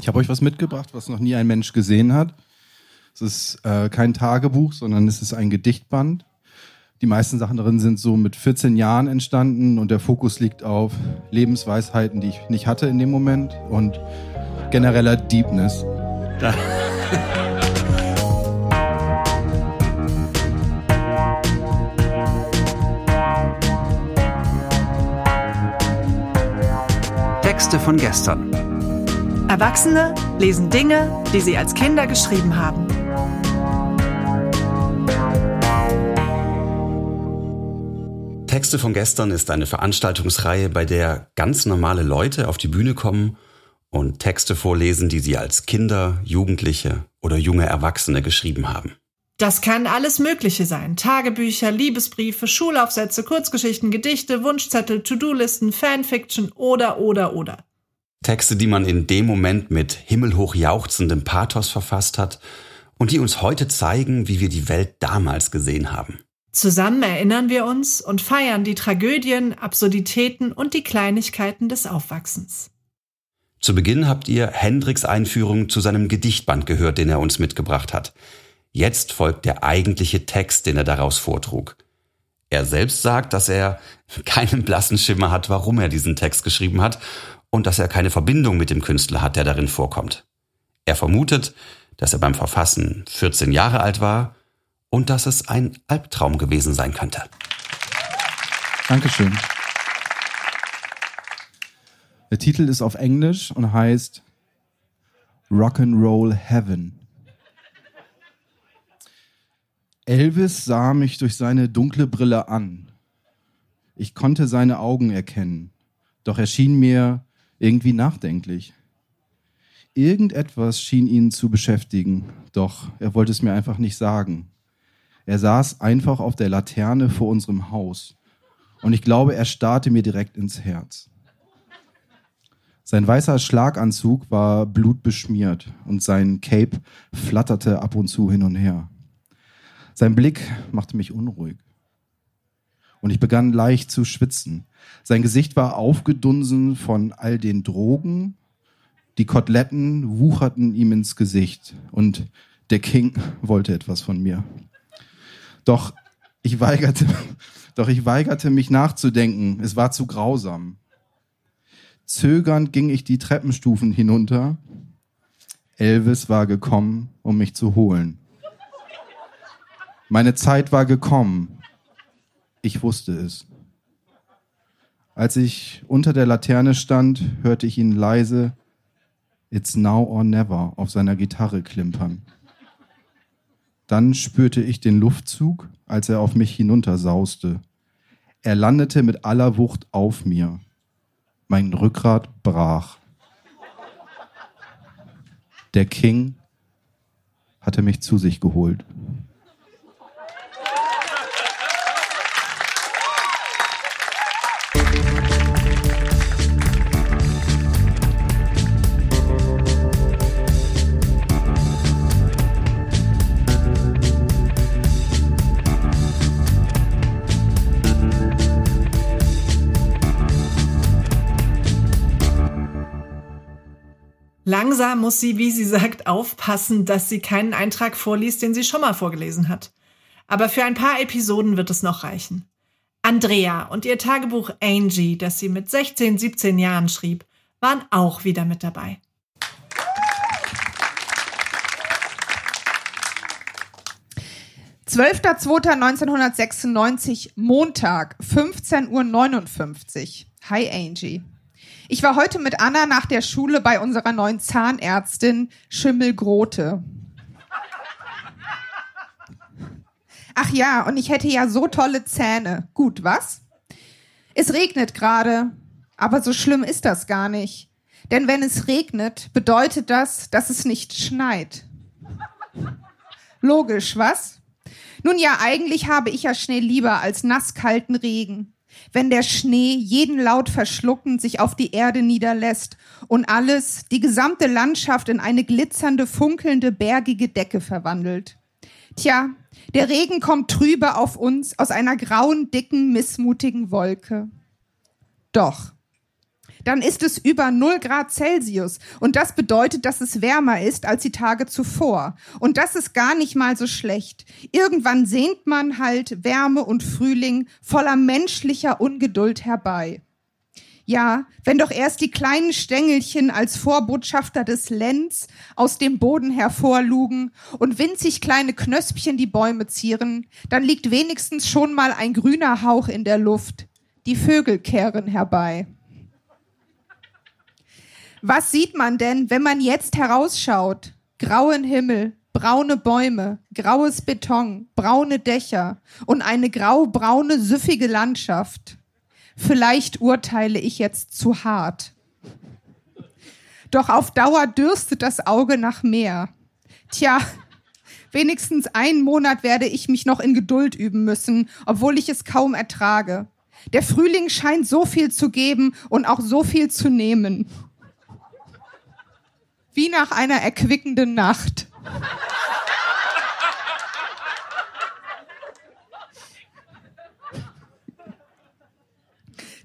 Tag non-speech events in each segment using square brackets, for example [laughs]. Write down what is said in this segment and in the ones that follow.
Ich habe euch was mitgebracht, was noch nie ein Mensch gesehen hat. Es ist äh, kein Tagebuch, sondern es ist ein Gedichtband. Die meisten Sachen darin sind so mit 14 Jahren entstanden und der Fokus liegt auf Lebensweisheiten, die ich nicht hatte in dem Moment und genereller Deepness. Da. [laughs] Texte von gestern. Erwachsene lesen Dinge, die sie als Kinder geschrieben haben. Texte von gestern ist eine Veranstaltungsreihe, bei der ganz normale Leute auf die Bühne kommen und Texte vorlesen, die sie als Kinder, Jugendliche oder junge Erwachsene geschrieben haben. Das kann alles Mögliche sein. Tagebücher, Liebesbriefe, Schulaufsätze, Kurzgeschichten, Gedichte, Wunschzettel, To-Do-Listen, Fanfiction oder, oder, oder. Texte, die man in dem Moment mit himmelhoch jauchzendem Pathos verfasst hat und die uns heute zeigen, wie wir die Welt damals gesehen haben. Zusammen erinnern wir uns und feiern die Tragödien, Absurditäten und die Kleinigkeiten des Aufwachsens. Zu Beginn habt ihr Hendricks Einführung zu seinem Gedichtband gehört, den er uns mitgebracht hat. Jetzt folgt der eigentliche Text, den er daraus vortrug. Er selbst sagt, dass er keinen blassen Schimmer hat, warum er diesen Text geschrieben hat und dass er keine Verbindung mit dem Künstler hat, der darin vorkommt. Er vermutet, dass er beim Verfassen 14 Jahre alt war und dass es ein Albtraum gewesen sein könnte. Dankeschön. Der Titel ist auf Englisch und heißt Rock'n'Roll Heaven. Elvis sah mich durch seine dunkle Brille an. Ich konnte seine Augen erkennen, doch er schien mir irgendwie nachdenklich. Irgendetwas schien ihn zu beschäftigen, doch er wollte es mir einfach nicht sagen. Er saß einfach auf der Laterne vor unserem Haus und ich glaube, er starrte mir direkt ins Herz. Sein weißer Schlaganzug war blutbeschmiert und sein Cape flatterte ab und zu hin und her. Sein Blick machte mich unruhig. Und ich begann leicht zu schwitzen. Sein Gesicht war aufgedunsen von all den Drogen. Die Koteletten wucherten ihm ins Gesicht. Und der King [laughs] wollte etwas von mir. Doch ich weigerte, [laughs] doch ich weigerte mich nachzudenken. Es war zu grausam. Zögernd ging ich die Treppenstufen hinunter. Elvis war gekommen, um mich zu holen. Meine Zeit war gekommen. Ich wusste es. Als ich unter der Laterne stand, hörte ich ihn leise It's now or never auf seiner Gitarre klimpern. Dann spürte ich den Luftzug, als er auf mich hinuntersauste. Er landete mit aller Wucht auf mir. Mein Rückgrat brach. Der King hatte mich zu sich geholt. Langsam muss sie, wie sie sagt, aufpassen, dass sie keinen Eintrag vorliest, den sie schon mal vorgelesen hat. Aber für ein paar Episoden wird es noch reichen. Andrea und ihr Tagebuch Angie, das sie mit 16, 17 Jahren schrieb, waren auch wieder mit dabei. (12.02.1996) Montag, 15.59 Uhr. Hi Angie. Ich war heute mit Anna nach der Schule bei unserer neuen Zahnärztin Schimmelgrote. Ach ja, und ich hätte ja so tolle Zähne. Gut, was? Es regnet gerade, aber so schlimm ist das gar nicht. Denn wenn es regnet, bedeutet das, dass es nicht schneit. Logisch, was? Nun ja, eigentlich habe ich ja Schnee lieber als nasskalten Regen wenn der Schnee jeden Laut verschluckend sich auf die Erde niederlässt und alles, die gesamte Landschaft in eine glitzernde, funkelnde, bergige Decke verwandelt. Tja, der Regen kommt trübe auf uns aus einer grauen, dicken, missmutigen Wolke. Doch, dann ist es über 0 Grad Celsius. Und das bedeutet, dass es wärmer ist als die Tage zuvor. Und das ist gar nicht mal so schlecht. Irgendwann sehnt man halt Wärme und Frühling voller menschlicher Ungeduld herbei. Ja, wenn doch erst die kleinen Stängelchen als Vorbotschafter des Lenz aus dem Boden hervorlugen und winzig kleine Knöspchen die Bäume zieren, dann liegt wenigstens schon mal ein grüner Hauch in der Luft. Die Vögel kehren herbei. Was sieht man denn, wenn man jetzt herausschaut? Grauen Himmel, braune Bäume, graues Beton, braune Dächer und eine grau-braune, süffige Landschaft. Vielleicht urteile ich jetzt zu hart. Doch auf Dauer dürstet das Auge nach mehr. Tja, wenigstens einen Monat werde ich mich noch in Geduld üben müssen, obwohl ich es kaum ertrage. Der Frühling scheint so viel zu geben und auch so viel zu nehmen. Wie nach einer erquickenden Nacht.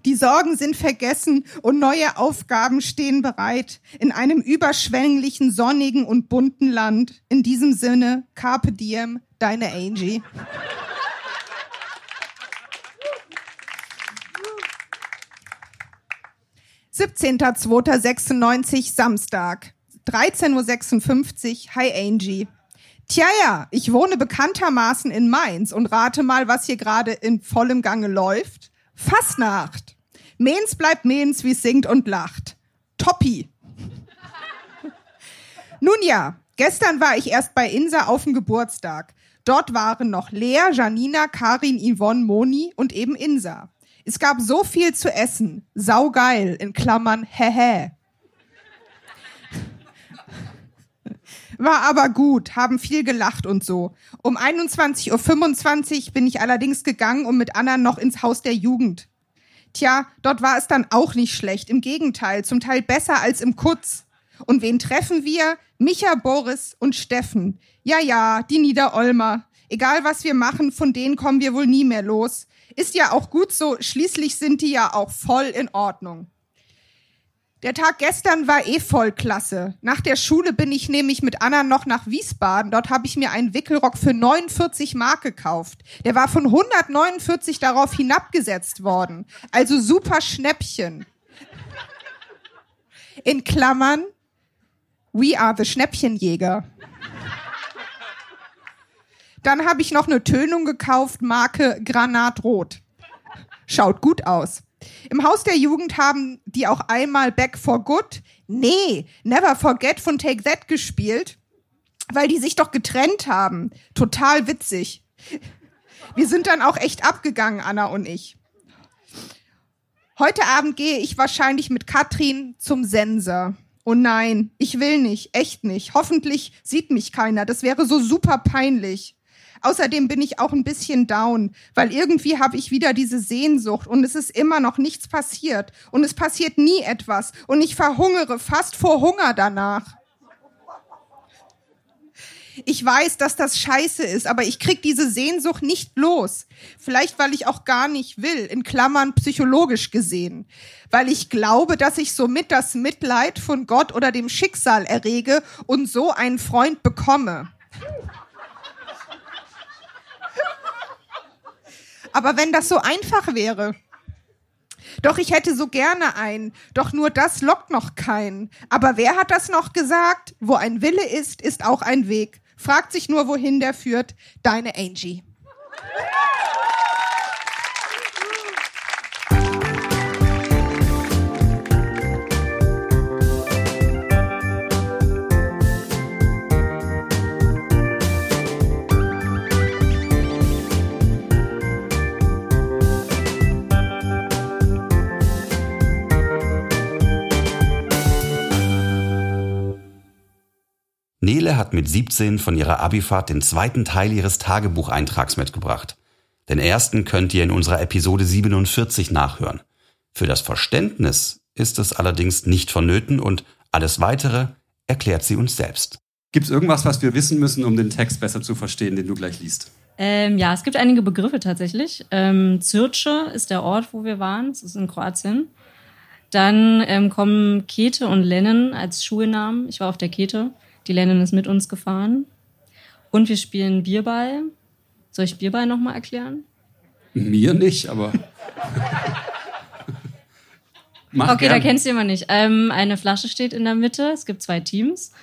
Die Sorgen sind vergessen und neue Aufgaben stehen bereit in einem überschwänglichen, sonnigen und bunten Land. In diesem Sinne, Carpe Diem, deine Angie. (17.02.96) Samstag, 13.56 Uhr. Hi Angie. Tja, ja, ich wohne bekanntermaßen in Mainz und rate mal, was hier gerade in vollem Gange läuft. Fastnacht. Mehns bleibt Mehns, wie singt und lacht. Toppi. [laughs] Nun ja, gestern war ich erst bei Insa auf dem Geburtstag. Dort waren noch Lea, Janina, Karin, Yvonne, Moni und eben Insa. Es gab so viel zu essen. Saugeil, in Klammern, hehe. War aber gut, haben viel gelacht und so. Um 21.25 Uhr bin ich allerdings gegangen, um mit Anna noch ins Haus der Jugend. Tja, dort war es dann auch nicht schlecht. Im Gegenteil, zum Teil besser als im Kutz. Und wen treffen wir? Micha, Boris und Steffen. Ja, ja, die Niederolmer. Egal was wir machen, von denen kommen wir wohl nie mehr los. Ist ja auch gut so, schließlich sind die ja auch voll in Ordnung. Der Tag gestern war eh voll klasse. Nach der Schule bin ich nämlich mit Anna noch nach Wiesbaden. Dort habe ich mir einen Wickelrock für 49 Mark gekauft. Der war von 149 darauf hinabgesetzt worden. Also super Schnäppchen. In Klammern, we are the Schnäppchenjäger. Dann habe ich noch eine Tönung gekauft, Marke Granatrot. Schaut gut aus. Im Haus der Jugend haben die auch einmal Back for Good, nee, Never Forget von Take That gespielt, weil die sich doch getrennt haben. Total witzig. Wir sind dann auch echt abgegangen, Anna und ich. Heute Abend gehe ich wahrscheinlich mit Katrin zum Sensor. Oh nein, ich will nicht, echt nicht. Hoffentlich sieht mich keiner. Das wäre so super peinlich. Außerdem bin ich auch ein bisschen down, weil irgendwie habe ich wieder diese Sehnsucht und es ist immer noch nichts passiert und es passiert nie etwas und ich verhungere fast vor Hunger danach. Ich weiß, dass das scheiße ist, aber ich krieg diese Sehnsucht nicht los. Vielleicht, weil ich auch gar nicht will, in Klammern psychologisch gesehen. Weil ich glaube, dass ich somit das Mitleid von Gott oder dem Schicksal errege und so einen Freund bekomme. Aber wenn das so einfach wäre. Doch ich hätte so gerne einen. Doch nur das lockt noch keinen. Aber wer hat das noch gesagt? Wo ein Wille ist, ist auch ein Weg. Fragt sich nur, wohin der führt. Deine Angie. Nele hat mit 17 von ihrer Abifahrt den zweiten Teil ihres Tagebucheintrags mitgebracht. Den ersten könnt ihr in unserer Episode 47 nachhören. Für das Verständnis ist es allerdings nicht vonnöten und alles weitere erklärt sie uns selbst. Gibt es irgendwas, was wir wissen müssen, um den Text besser zu verstehen, den du gleich liest? Ähm, ja, es gibt einige Begriffe tatsächlich. Ähm, Zürche ist der Ort, wo wir waren. Das ist in Kroatien. Dann ähm, kommen Kete und Lennon als Schulnamen. Ich war auf der Kete. Die Lennon ist mit uns gefahren. Und wir spielen Bierball. Soll ich Bierball nochmal erklären? Mir nicht, aber. [laughs] Mach okay, gern. da kennst du jemand nicht. Ähm, eine Flasche steht in der Mitte. Es gibt zwei Teams.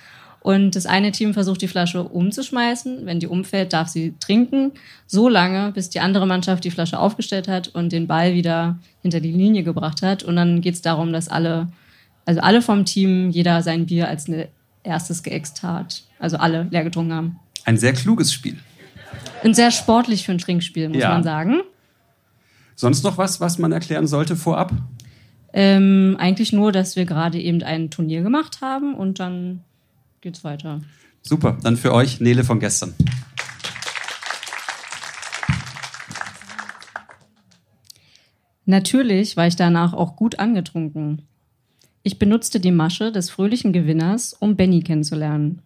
Und das eine Team versucht, die Flasche umzuschmeißen. Wenn die umfällt, darf sie trinken. So lange, bis die andere Mannschaft die Flasche aufgestellt hat und den Ball wieder hinter die Linie gebracht hat. Und dann geht es darum, dass alle, also alle vom Team, jeder sein Bier als ne- erstes geäxt hat. Also alle leer getrunken haben. Ein sehr kluges Spiel. Und sehr sportlich für ein Trinkspiel, muss Ja. man sagen. Sonst noch was, was man erklären sollte vorab? Ähm, eigentlich nur, dass wir gerade eben ein Turnier gemacht haben und dann geht's weiter. Super, dann für euch Nele von gestern. Natürlich war ich danach auch gut angetrunken. Ich benutzte die Masche des fröhlichen Gewinners, um Benny kennenzulernen.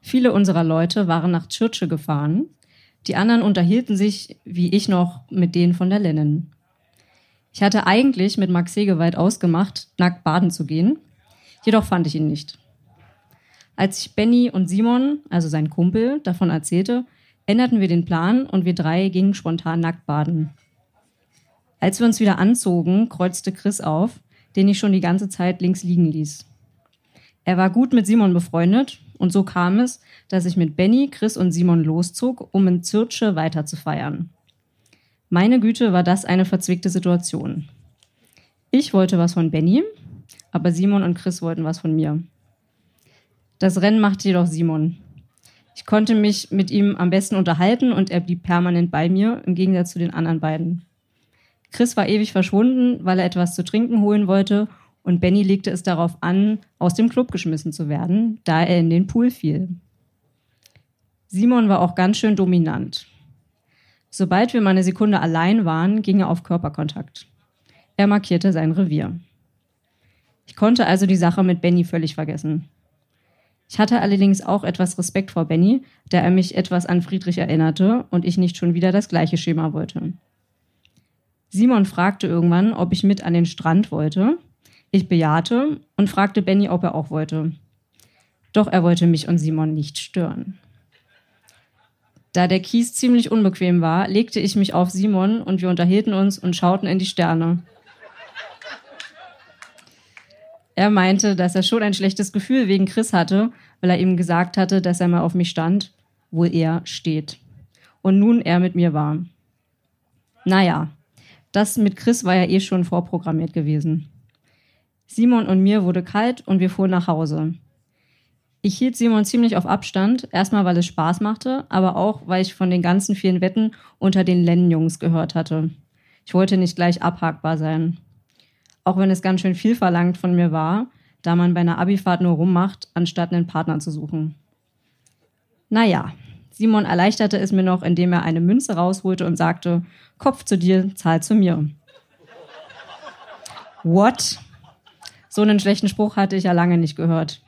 Viele unserer Leute waren nach Churchill gefahren, die anderen unterhielten sich, wie ich noch, mit denen von der Lennon. Ich hatte eigentlich mit Max Segewald ausgemacht, nackt baden zu gehen, jedoch fand ich ihn nicht. Als ich Benny und Simon, also sein Kumpel, davon erzählte, änderten wir den Plan und wir drei gingen spontan nackt baden. Als wir uns wieder anzogen, kreuzte Chris auf, den ich schon die ganze Zeit links liegen ließ. Er war gut mit Simon befreundet und so kam es, dass ich mit Benny, Chris und Simon loszog, um in Zürche weiter zu feiern. Meine Güte, war das eine verzwickte Situation. Ich wollte was von Benny, aber Simon und Chris wollten was von mir. Das Rennen machte jedoch Simon. Ich konnte mich mit ihm am besten unterhalten und er blieb permanent bei mir, im Gegensatz zu den anderen beiden. Chris war ewig verschwunden, weil er etwas zu trinken holen wollte und Benny legte es darauf an, aus dem Club geschmissen zu werden, da er in den Pool fiel. Simon war auch ganz schön dominant. Sobald wir mal eine Sekunde allein waren, ging er auf Körperkontakt. Er markierte sein Revier. Ich konnte also die Sache mit Benny völlig vergessen. Ich hatte allerdings auch etwas Respekt vor Benny, da er mich etwas an Friedrich erinnerte und ich nicht schon wieder das gleiche Schema wollte. Simon fragte irgendwann, ob ich mit an den Strand wollte. Ich bejahte und fragte Benny, ob er auch wollte. Doch er wollte mich und Simon nicht stören. Da der Kies ziemlich unbequem war, legte ich mich auf Simon und wir unterhielten uns und schauten in die Sterne. Er meinte, dass er schon ein schlechtes Gefühl wegen Chris hatte, weil er ihm gesagt hatte, dass er mal auf mich stand, wohl er steht. Und nun er mit mir war. Naja, das mit Chris war ja eh schon vorprogrammiert gewesen. Simon und mir wurde kalt und wir fuhren nach Hause. Ich hielt Simon ziemlich auf Abstand, erstmal weil es Spaß machte, aber auch weil ich von den ganzen vielen Wetten unter den Lennon-Jungs gehört hatte. Ich wollte nicht gleich abhakbar sein. Auch wenn es ganz schön viel verlangt von mir war, da man bei einer Abifahrt nur rummacht, anstatt einen Partner zu suchen. Naja, Simon erleichterte es mir noch, indem er eine Münze rausholte und sagte, Kopf zu dir, Zahl zu mir. What? So einen schlechten Spruch hatte ich ja lange nicht gehört.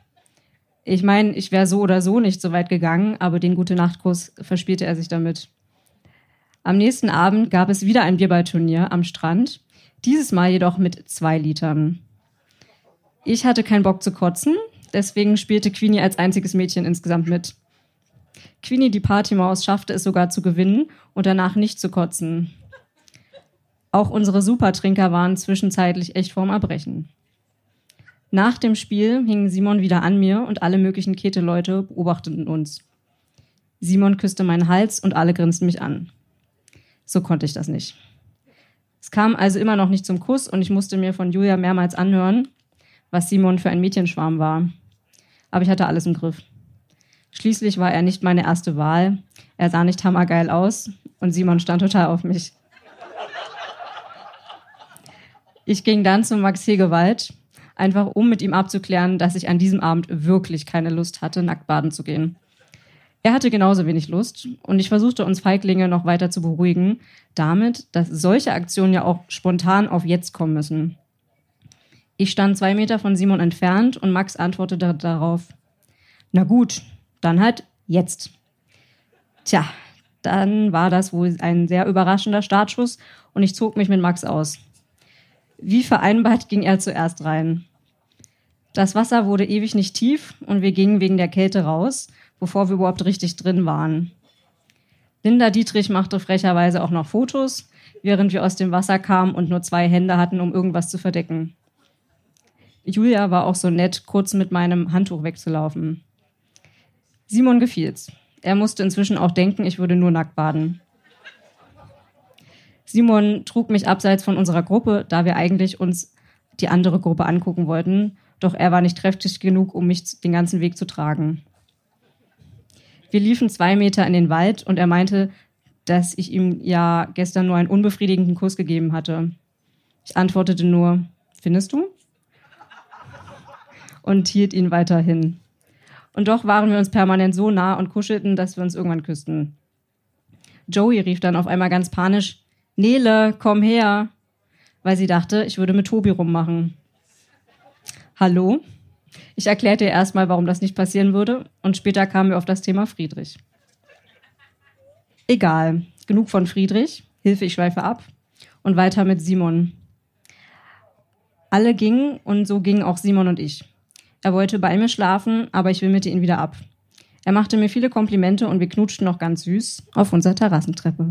Ich meine, ich wäre so oder so nicht so weit gegangen, aber den Gute-Nacht-Kuss verspielte er sich damit. Am nächsten Abend gab es wieder ein Bierballturnier am Strand, dieses Mal jedoch mit zwei Litern. Ich hatte keinen Bock zu kotzen, deswegen spielte Queenie als einziges Mädchen insgesamt mit. Queenie, die Partymaus, schaffte es sogar zu gewinnen und danach nicht zu kotzen. Auch unsere Supertrinker waren zwischenzeitlich echt vorm Erbrechen. Nach dem Spiel hingen Simon wieder an mir und alle möglichen Kete-Leute beobachteten uns. Simon küsste meinen Hals und alle grinsten mich an. So konnte ich das nicht. Es kam also immer noch nicht zum Kuss und ich musste mir von Julia mehrmals anhören, was Simon für ein Mädchenschwarm war. Aber ich hatte alles im Griff. Schließlich war er nicht meine erste Wahl. Er sah nicht hammergeil aus und Simon stand total auf mich. Ich ging dann zu Max Hegewald, einfach um mit ihm abzuklären, dass ich an diesem Abend wirklich keine Lust hatte, nackt baden zu gehen. Er hatte genauso wenig Lust und ich versuchte uns Feiglinge noch weiter zu beruhigen, damit, dass solche Aktionen ja auch spontan auf jetzt kommen müssen. Ich stand zwei Meter von Simon entfernt und Max antwortete darauf, na gut, dann halt jetzt. Tja, dann war das wohl ein sehr überraschender Startschuss und ich zog mich mit Max aus. Wie vereinbart ging er zuerst rein. Das Wasser wurde ewig nicht tief und wir gingen wegen der Kälte raus, bevor wir überhaupt richtig drin waren. Linda Dietrich machte frecherweise auch noch Fotos, während wir aus dem Wasser kamen und nur zwei Hände hatten, um irgendwas zu verdecken. Julia war auch so nett, kurz mit meinem Handtuch wegzulaufen. Simon gefiel's. Er musste inzwischen auch denken, ich würde nur nackt baden. Simon trug mich abseits von unserer Gruppe, da wir eigentlich uns die andere Gruppe angucken wollten, doch er war nicht kräftig genug, um mich den ganzen Weg zu tragen. Wir liefen zwei Meter in den Wald und er meinte, dass ich ihm ja gestern nur einen unbefriedigenden Kuss gegeben hatte. Ich antwortete nur, findest du? Und hielt ihn weiterhin. Und doch waren wir uns permanent so nah und kuschelten, dass wir uns irgendwann küssten. Joey rief dann auf einmal ganz panisch, Nele, komm her, weil sie dachte, ich würde mit Tobi rummachen. Hallo? Ich erklärte ihr erstmal, warum das nicht passieren würde, und später kamen wir auf das Thema Friedrich. Egal, genug von Friedrich, Hilfe, ich schweife ab, und weiter mit Simon. Alle gingen und so gingen auch Simon und ich. Er wollte bei mir schlafen, aber ich wimmelte ihn wieder ab. Er machte mir viele Komplimente und wir knutschten noch ganz süß auf unserer Terrassentreppe.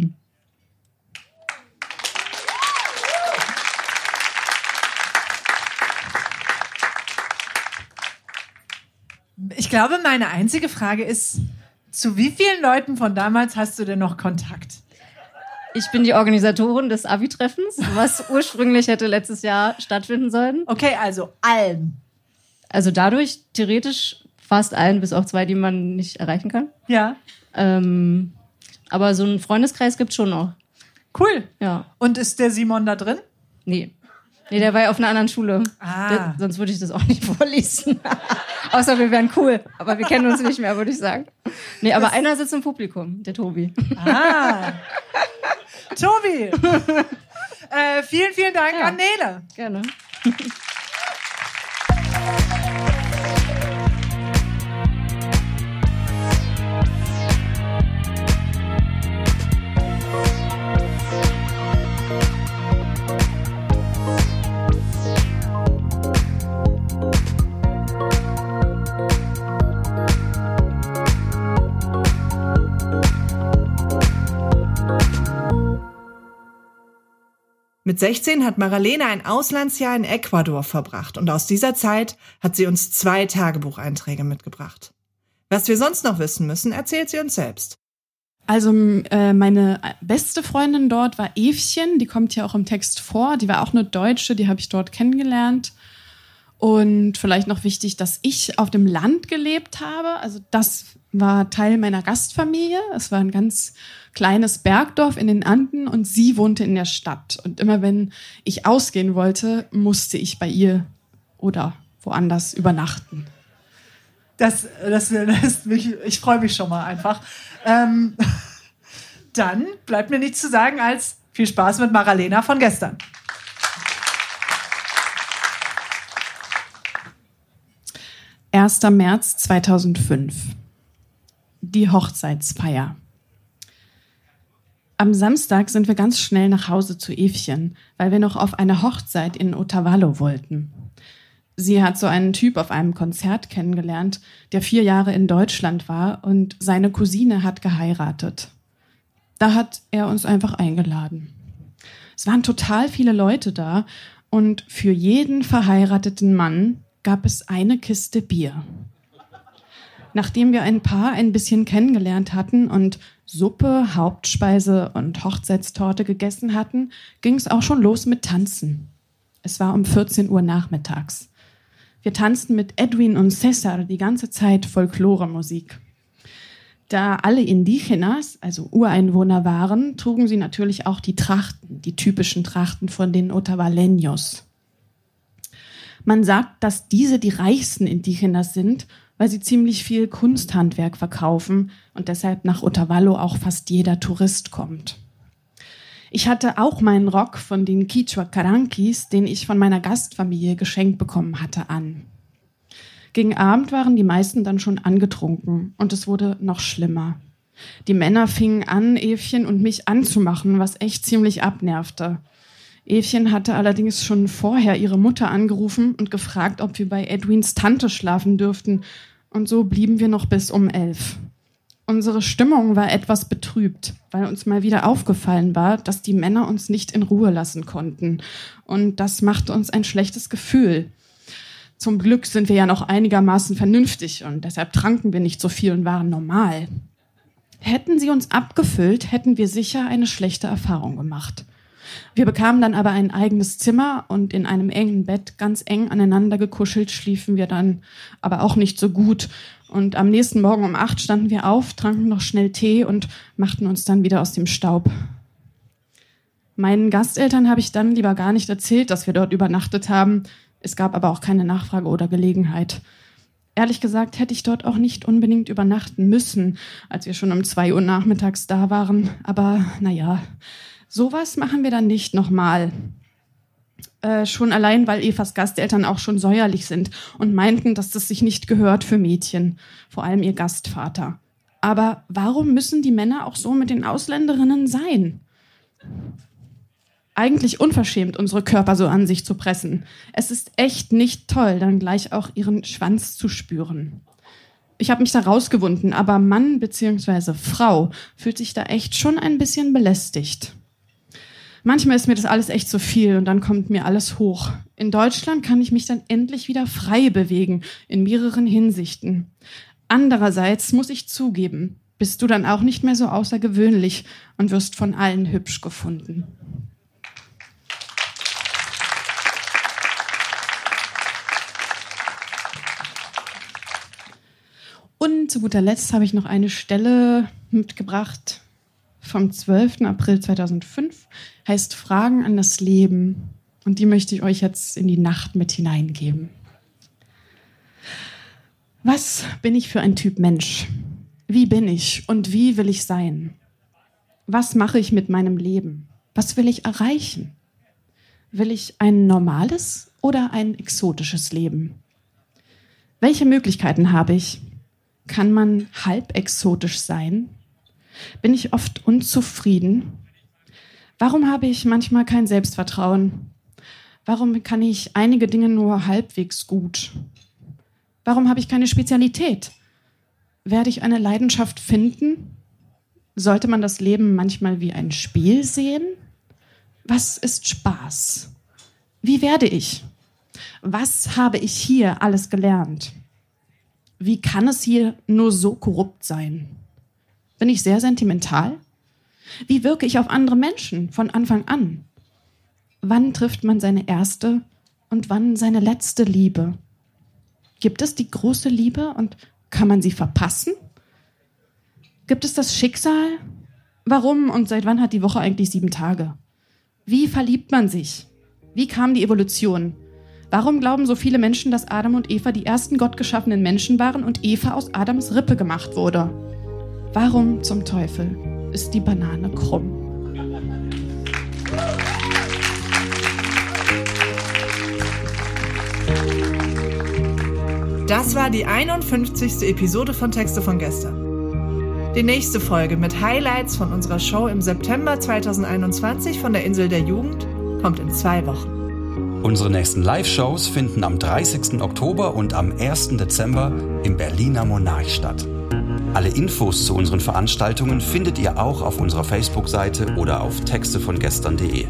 Ich glaube, meine einzige Frage ist, zu wie vielen Leuten von damals hast du denn noch Kontakt? Ich bin die Organisatorin des Abi-Treffens, was ursprünglich hätte letztes Jahr stattfinden sollen. Okay, also allen. Also dadurch theoretisch fast allen, bis auf zwei, die man nicht erreichen kann. Ja. Ähm, aber so einen Freundeskreis gibt schon noch. Cool. Ja. Und ist der Simon da drin? Nee. Nee, der war ja auf einer anderen Schule. Ah. Der, sonst würde ich das auch nicht [laughs] vorlesen. [laughs] Außer wir wären cool. Aber wir kennen uns nicht mehr, würde ich sagen. Nee, aber einer sitzt im Publikum, der Tobi. Ah. Tobi. [laughs] äh, vielen, vielen Dank Ja. an Nele. Gerne. Mit 16 hat Maralena ein Auslandsjahr in Ecuador verbracht und aus dieser Zeit hat sie uns zwei Tagebucheinträge mitgebracht. Was wir sonst noch wissen müssen, erzählt sie uns selbst. Also äh, meine beste Freundin dort war Evchen, die kommt ja auch im Text vor. Die war auch eine Deutsche, die habe ich dort kennengelernt. Und vielleicht noch wichtig, dass ich auf dem Land gelebt habe. Also das war Teil meiner Gastfamilie. Es war ein ganz kleines Bergdorf in den Anden und sie wohnte in der Stadt. Und immer wenn ich ausgehen wollte, musste ich bei ihr oder woanders übernachten. Das, das, das mich, ich freue mich schon mal einfach. Ähm, dann bleibt mir nichts zu sagen als viel Spaß mit Maralena von gestern. Erster März 2005. Die Hochzeitsfeier. Am Samstag sind wir ganz schnell nach Hause zu Evchen, weil wir noch auf eine Hochzeit in Otavalo wollten. Sie hat so einen Typ auf einem Konzert kennengelernt, der vier Jahre in Deutschland war und seine Cousine hat geheiratet. Da hat er uns einfach eingeladen. Es waren total viele Leute da und für jeden verheirateten Mann gab es eine Kiste Bier. Nachdem wir ein Paar ein bisschen kennengelernt hatten und Suppe, Hauptspeise und Hochzeitstorte gegessen hatten, ging es auch schon los mit Tanzen. Es war um 14 Uhr nachmittags. Wir tanzten mit Edwin und Cesar die ganze Zeit Folklore-Musik. Da alle Indigenas, also Ureinwohner waren, trugen sie natürlich auch die Trachten, die typischen Trachten von den Otavaleños. Man sagt, dass diese die reichsten Indigenas sind, weil sie ziemlich viel Kunsthandwerk verkaufen und deshalb nach Otavalo auch fast jeder Tourist kommt. Ich hatte auch meinen Rock von den Quichua Carankis, den ich von meiner Gastfamilie geschenkt bekommen hatte, an. Gegen Abend waren die meisten dann schon angetrunken und es wurde noch schlimmer. Die Männer fingen an, Evchen und mich anzumachen, was echt ziemlich abnervte. Evchen hatte allerdings schon vorher ihre Mutter angerufen und gefragt, ob wir bei Edwins Tante schlafen dürften. Und so blieben wir noch bis um elf. Unsere Stimmung war etwas betrübt, weil uns mal wieder aufgefallen war, dass die Männer uns nicht in Ruhe lassen konnten. Und das machte uns ein schlechtes Gefühl. Zum Glück sind wir ja noch einigermaßen vernünftig und deshalb tranken wir nicht so viel und waren normal. Hätten sie uns abgefüllt, hätten wir sicher eine schlechte Erfahrung gemacht. Wir bekamen dann aber ein eigenes Zimmer und in einem engen Bett, ganz eng aneinander gekuschelt, schliefen wir dann aber auch nicht so gut. Und am nächsten Morgen um acht standen wir auf, tranken noch schnell Tee und machten uns dann wieder aus dem Staub. Meinen Gasteltern habe ich dann lieber gar nicht erzählt, dass wir dort übernachtet haben. Es gab aber auch keine Nachfrage oder Gelegenheit. Ehrlich gesagt hätte ich dort auch nicht unbedingt übernachten müssen, als wir schon um zwei Uhr nachmittags da waren. Aber naja, sowas machen wir dann nicht nochmal. Äh, schon allein, weil Evas Gasteltern auch schon säuerlich sind und meinten, dass das sich nicht gehört für Mädchen, vor allem ihr Gastvater. Aber warum müssen die Männer auch so mit den Ausländerinnen sein? Eigentlich unverschämt, unsere Körper so an sich zu pressen. Es ist echt nicht toll, dann gleich auch ihren Schwanz zu spüren. Ich habe mich da rausgewunden, aber Mann bzw. Frau fühlt sich da echt schon ein bisschen belästigt. Manchmal ist mir das alles echt zu viel und dann kommt mir alles hoch. In Deutschland kann ich mich dann endlich wieder frei bewegen, in mehreren Hinsichten. Andererseits muss ich zugeben, bist du dann auch nicht mehr so außergewöhnlich und wirst von allen hübsch gefunden. Und zu guter Letzt habe ich noch eine Stelle mitgebracht vom 12. April 2005, heißt Fragen an das Leben. Und die möchte ich euch jetzt in die Nacht mit hineingeben. Was bin ich für ein Typ Mensch? Wie bin ich und wie will ich sein? Was mache ich mit meinem Leben? Was will ich erreichen? Will ich ein normales oder ein exotisches Leben? Welche Möglichkeiten habe ich? Kann man halb exotisch sein? Bin ich oft unzufrieden? Warum habe ich manchmal kein Selbstvertrauen? Warum kann ich einige Dinge nur halbwegs gut? Warum habe ich keine Spezialität? Werde ich eine Leidenschaft finden? Sollte man das Leben manchmal wie ein Spiel sehen? Was ist Spaß? Wie werde ich? Was habe ich hier alles gelernt? wie kann es hier nur so korrupt sein? Bin ich sehr sentimental? Wie wirke ich auf andere Menschen von Anfang an? Wann trifft man seine erste und wann seine letzte Liebe? Gibt es die große Liebe und kann man sie verpassen? Gibt es das Schicksal? Warum und seit wann hat die Woche eigentlich sieben Tage? Wie verliebt man sich? Wie kam die Evolution? Warum glauben so viele Menschen, dass Adam und Eva die ersten gottgeschaffenen Menschen waren und Eva aus Adams Rippe gemacht wurde? Warum zum Teufel ist die Banane krumm? Das war die 51. Episode von Texte von gestern. Die nächste Folge mit Highlights von unserer Show im September 2021 von der Insel der Jugend kommt in zwei Wochen. Unsere nächsten Live-Shows finden am 30. Oktober und am 1. Dezember im Berliner Monarch statt. Alle Infos zu unseren Veranstaltungen findet ihr auch auf unserer Facebook-Seite oder auf textevongestern.de.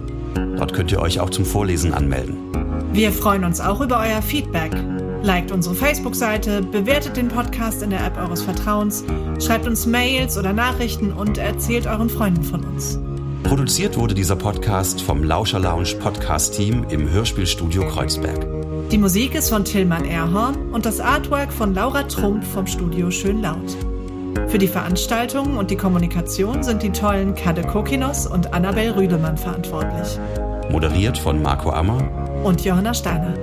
Dort könnt ihr euch auch zum Vorlesen anmelden. Wir freuen uns auch über euer Feedback. Liked unsere Facebook-Seite, bewertet den Podcast in der App eures Vertrauens, schreibt uns Mails oder Nachrichten und erzählt euren Freunden von uns. Produziert wurde dieser Podcast vom Lauscher Lounge Podcast Team im Hörspielstudio Kreuzberg. Die Musik ist von Tillmann Erhorn und das Artwork von Laura Trump vom Studio Schön Laut. Für die Veranstaltungen und die Kommunikation sind die tollen Kade Kokinos und Annabel Rüdemann verantwortlich. Moderiert von Marco Ammer und Johanna Steiner.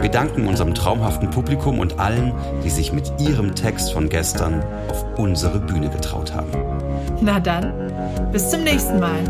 Wir danken unserem traumhaften Publikum und allen, die sich mit ihrem Text von gestern auf unsere Bühne getraut haben. Na dann, bis zum nächsten Mal.